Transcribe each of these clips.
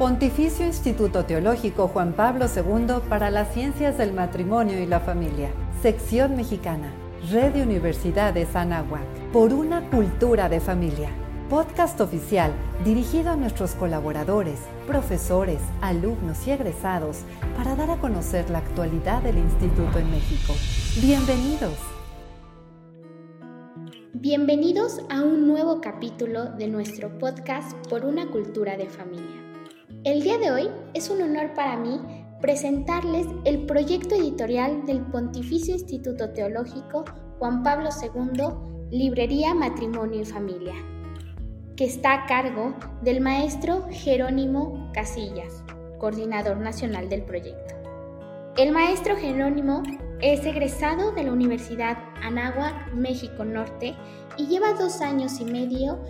Pontificio Instituto Teológico Juan Pablo II para las Ciencias del Matrimonio y la Familia. Sección Mexicana. Red de Universidades Anáhuac. Por una cultura de familia. Podcast oficial dirigido a nuestros colaboradores, profesores, alumnos y egresados para dar a conocer la actualidad del Instituto en México. Bienvenidos. Bienvenidos a un nuevo capítulo de nuestro podcast Por una cultura de familia. El día de hoy es un honor para mí presentarles el proyecto editorial del Pontificio Instituto Teológico Juan Pablo II, Librería, Matrimonio y Familia, que está a cargo del maestro Jerónimo Casillas, coordinador nacional del proyecto. El maestro Jerónimo es egresado de la Universidad Anáhuac, México Norte, y lleva dos años y medio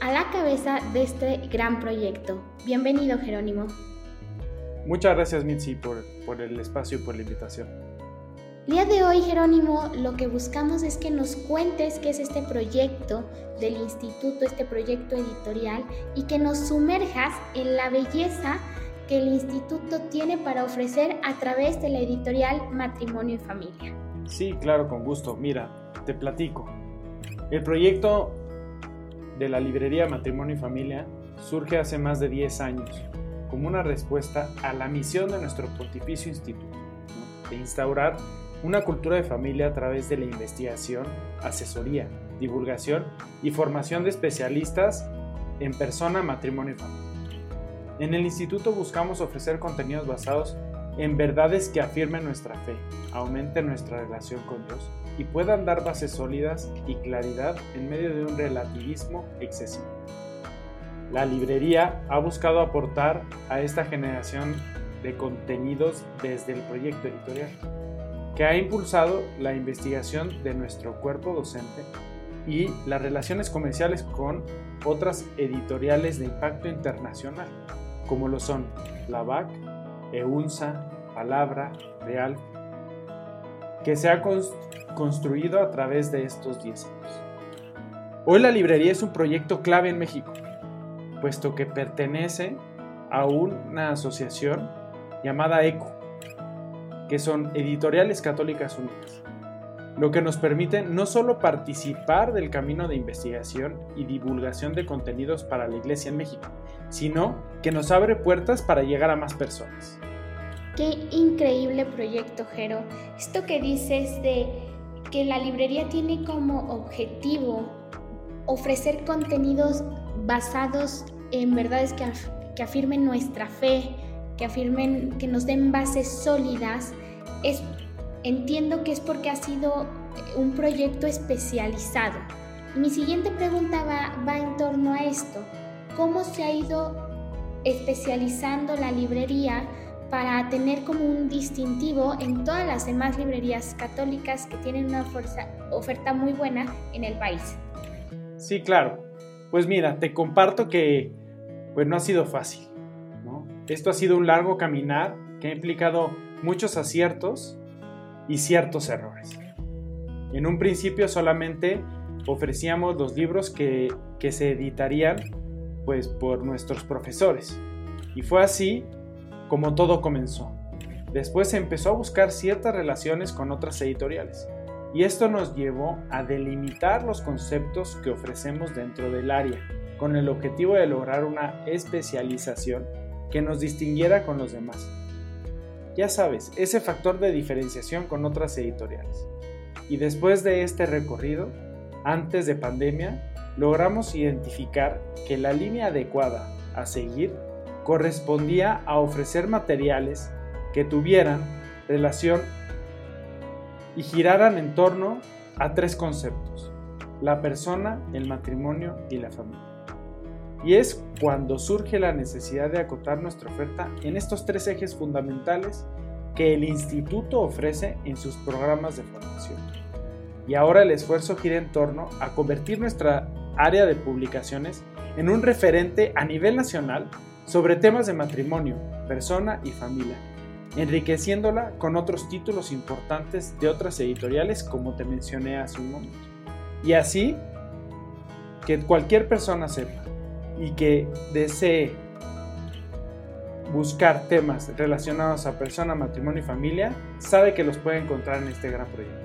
a la cabeza de este gran proyecto. Bienvenido, Jerónimo. Muchas gracias, Mitzi, por, por el espacio y por la invitación. El día de hoy, Jerónimo, lo que buscamos es que nos cuentes qué es este proyecto del instituto, este proyecto editorial, y que nos sumerjas en la belleza que el instituto tiene para ofrecer a través de la editorial Matrimonio y Familia. Sí, claro, con gusto. Mira, te platico. El proyecto de la librería Matrimonio y Familia surge hace más de 10 años como una respuesta a la misión de nuestro Pontificio Instituto, de instaurar una cultura de familia a través de la investigación, asesoría, divulgación y formación de especialistas en persona, matrimonio y familia. En el instituto buscamos ofrecer contenidos basados en verdades que afirmen nuestra fe, aumenten nuestra relación con Dios y puedan dar bases sólidas y claridad en medio de un relativismo excesivo. La librería ha buscado aportar a esta generación de contenidos desde el proyecto editorial, que ha impulsado la investigación de nuestro cuerpo docente y las relaciones comerciales con otras editoriales de impacto internacional, como lo son la BAC, EUNSA, Palabra, Real, que se ha construido a través de estos 10 años. Hoy la librería es un proyecto clave en México, puesto que pertenece a una asociación llamada ECO, que son Editoriales Católicas Unidas, lo que nos permite no solo participar del camino de investigación y divulgación de contenidos para la Iglesia en México, sino que nos abre puertas para llegar a más personas. Qué increíble proyecto, Jero. Esto que dices de que la librería tiene como objetivo ofrecer contenidos basados en verdades que, que afirmen nuestra fe, que afirmen, que nos den bases sólidas, es, entiendo que es porque ha sido un proyecto especializado. mi siguiente pregunta va, va en torno a esto. ¿Cómo se ha ido especializando la librería para tener como un distintivo en todas las demás librerías católicas que tienen una oferta muy buena en el país. Sí, claro. Pues mira, te comparto que pues no ha sido fácil. Esto ha sido un largo caminar que ha implicado muchos aciertos y ciertos errores. En un principio solamente ofrecíamos los libros que, que se editarían pues por nuestros profesores. Y fue así como todo comenzó. Después empezó a buscar ciertas relaciones con otras editoriales, y esto nos llevó a delimitar los conceptos que ofrecemos dentro del área, con el objetivo de lograr una especialización que nos distinguiera con los demás. Ya sabes, ese factor de diferenciación con otras editoriales. Y después de este recorrido, antes de pandemia, logramos identificar que la línea adecuada a seguir correspondía a ofrecer materiales que tuvieran relación y giraran en torno a tres conceptos, la persona, el matrimonio y la familia. Y es cuando surge la necesidad de acotar nuestra oferta en estos tres ejes fundamentales que el instituto ofrece en sus programas de formación. Y ahora el esfuerzo gira en torno a convertir nuestra área de publicaciones en un referente a nivel nacional sobre temas de matrimonio, persona y familia, enriqueciéndola con otros títulos importantes de otras editoriales como te mencioné hace un momento. Y así que cualquier persona sepa y que desee buscar temas relacionados a persona, matrimonio y familia, sabe que los puede encontrar en este gran proyecto.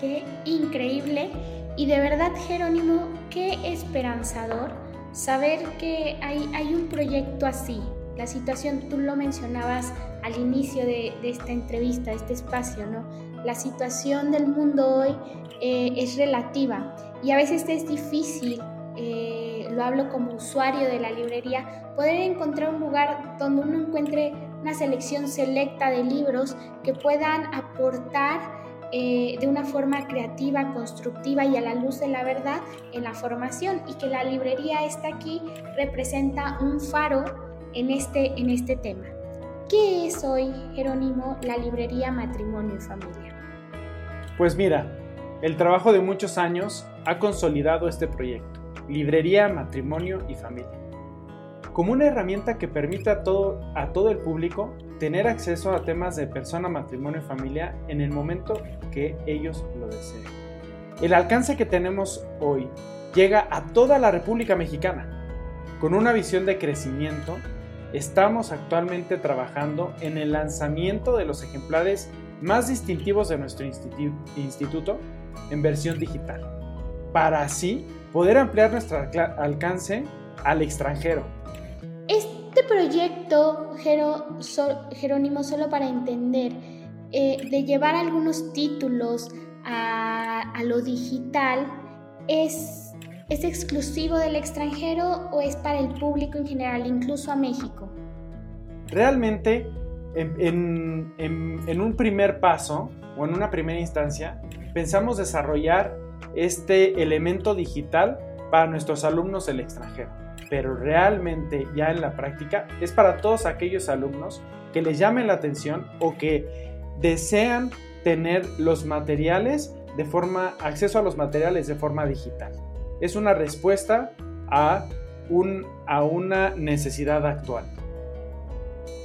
Qué increíble y de verdad Jerónimo, qué esperanzador saber que hay, hay un proyecto así. La situación, tú lo mencionabas al inicio de, esta entrevista, de este espacio, ¿no? La situación del mundo hoy eh, es relativa y a veces es difícil, eh, lo hablo como usuario de la librería, poder encontrar un lugar donde uno encuentre una selección selecta de libros que puedan aportar eh, de una forma creativa, constructiva y a la luz de la verdad en la formación y que la librería está aquí representa un faro en este, en este tema. ¿Qué es hoy, Jerónimo, la librería Matrimonio y Familia? Pues mira, el trabajo de muchos años ha consolidado este proyecto, Librería Matrimonio y Familia, como una herramienta que permite a todo, a todo el público tener acceso a temas de persona, matrimonio y familia en el momento que ellos lo deseen. El alcance que tenemos hoy llega a toda la República Mexicana, con una visión de crecimiento Estamos actualmente trabajando en el lanzamiento de los ejemplares más distintivos de nuestro instituto en versión digital, para así poder ampliar nuestro alcance al extranjero. Este proyecto, Jerónimo, solo para entender, eh, de llevar algunos títulos a, lo digital, es ¿Es exclusivo del extranjero o es para el público en general, incluso a México? Realmente, en, un primer paso o en una primera instancia, pensamos desarrollar este elemento digital para nuestros alumnos del extranjero. Pero realmente ya en la práctica es para todos aquellos alumnos que les llamen la atención o que desean tener los materiales de forma, acceso a los materiales de forma digital es una respuesta a, un, a una necesidad actual.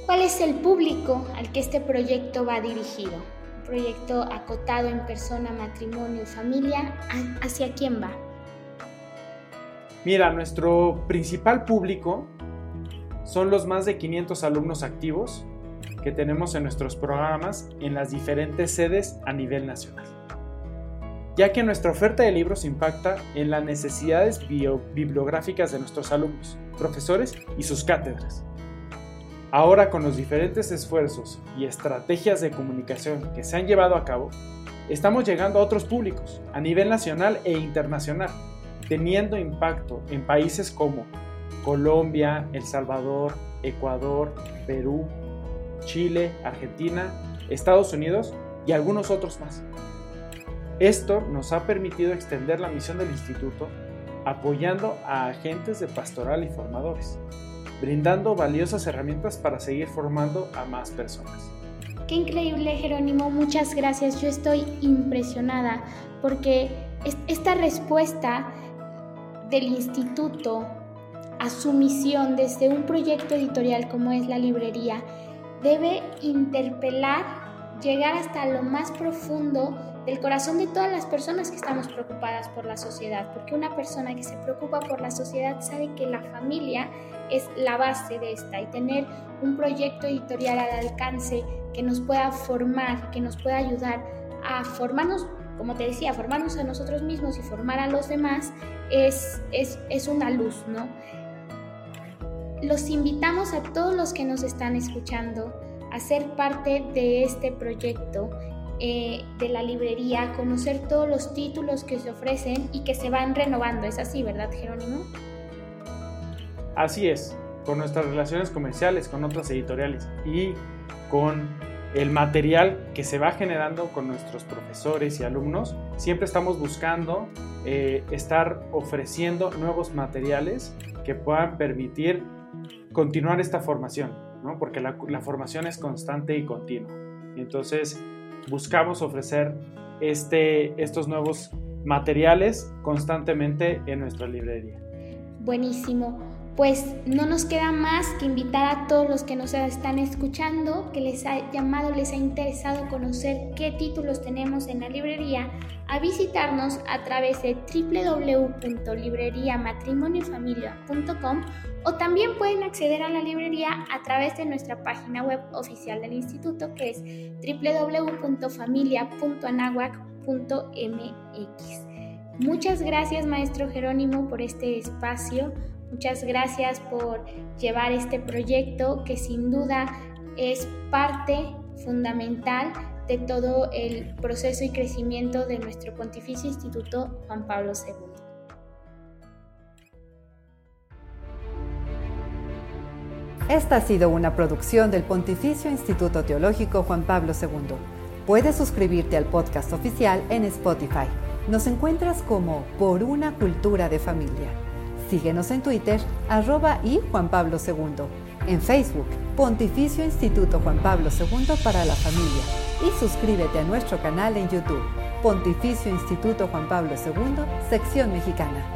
¿Cuál es el público al que este proyecto va dirigido? Un proyecto acotado en persona, matrimonio familia, ¿hacia quién va? Mira, nuestro principal público son los más de 500 alumnos activos que tenemos en nuestros programas en las diferentes sedes a nivel nacional ya que nuestra oferta de libros impacta en las necesidades bibliográficas de nuestros alumnos, profesores y sus cátedras. Ahora con los diferentes esfuerzos y estrategias de comunicación que se han llevado a cabo, estamos llegando a otros públicos a nivel nacional e internacional, teniendo impacto en países como Colombia, El Salvador, Ecuador, Perú, Chile, Argentina, Estados Unidos y algunos otros más. Esto nos ha permitido extender la misión del instituto apoyando a agentes de pastoral y formadores, brindando valiosas herramientas para seguir formando a más personas. Qué increíble Jerónimo, muchas gracias. Yo estoy impresionada porque esta respuesta del instituto a su misión desde un proyecto editorial como es la librería debe interpelar, llegar hasta lo más profundo del corazón de todas las personas que estamos preocupadas por la sociedad, porque una persona que se preocupa por la sociedad sabe que la familia es la base de esta y tener un proyecto editorial al alcance que nos pueda formar, que nos pueda ayudar a formarnos, como te decía, formarnos a nosotros mismos y formar a los demás es, es, es una luz, ¿no? Los invitamos a todos los que nos están escuchando a ser parte de este proyecto eh, de la librería, conocer todos los títulos que se ofrecen y que se van renovando. ¿Es así, verdad, Jerónimo? Así es, con nuestras relaciones comerciales, con otras editoriales y con el material que se va generando con nuestros profesores y alumnos, siempre estamos buscando eh, estar ofreciendo nuevos materiales que puedan permitir continuar esta formación, ¿no? porque la, la formación es constante y continua. Entonces, buscamos ofrecer este, estos nuevos materiales constantemente en nuestra librería. Buenísimo. Pues no nos queda más que invitar a todos los que nos están escuchando, que les ha llamado, les ha interesado conocer qué títulos tenemos en la librería, a visitarnos a través de www.libreriamatrimoniofamilia.com o también pueden acceder a la librería a través de nuestra página web oficial del instituto que es www.familia.anahuac.mx. Muchas gracias maestro Jerónimo por este espacio, muchas gracias por llevar este proyecto que sin duda es parte fundamental de todo el proceso y crecimiento de nuestro Pontificio Instituto Juan Pablo II. Esta ha sido una producción del Pontificio Instituto Teológico Juan Pablo II. Puedes suscribirte al podcast oficial en Spotify. Nos encuentras como Por una Cultura de Familia. Síguenos en Twitter, arroba y Juan Pablo II. En Facebook, Pontificio Instituto Juan Pablo II para la Familia. Y suscríbete a nuestro canal en YouTube, Pontificio Instituto Juan Pablo II, sección mexicana.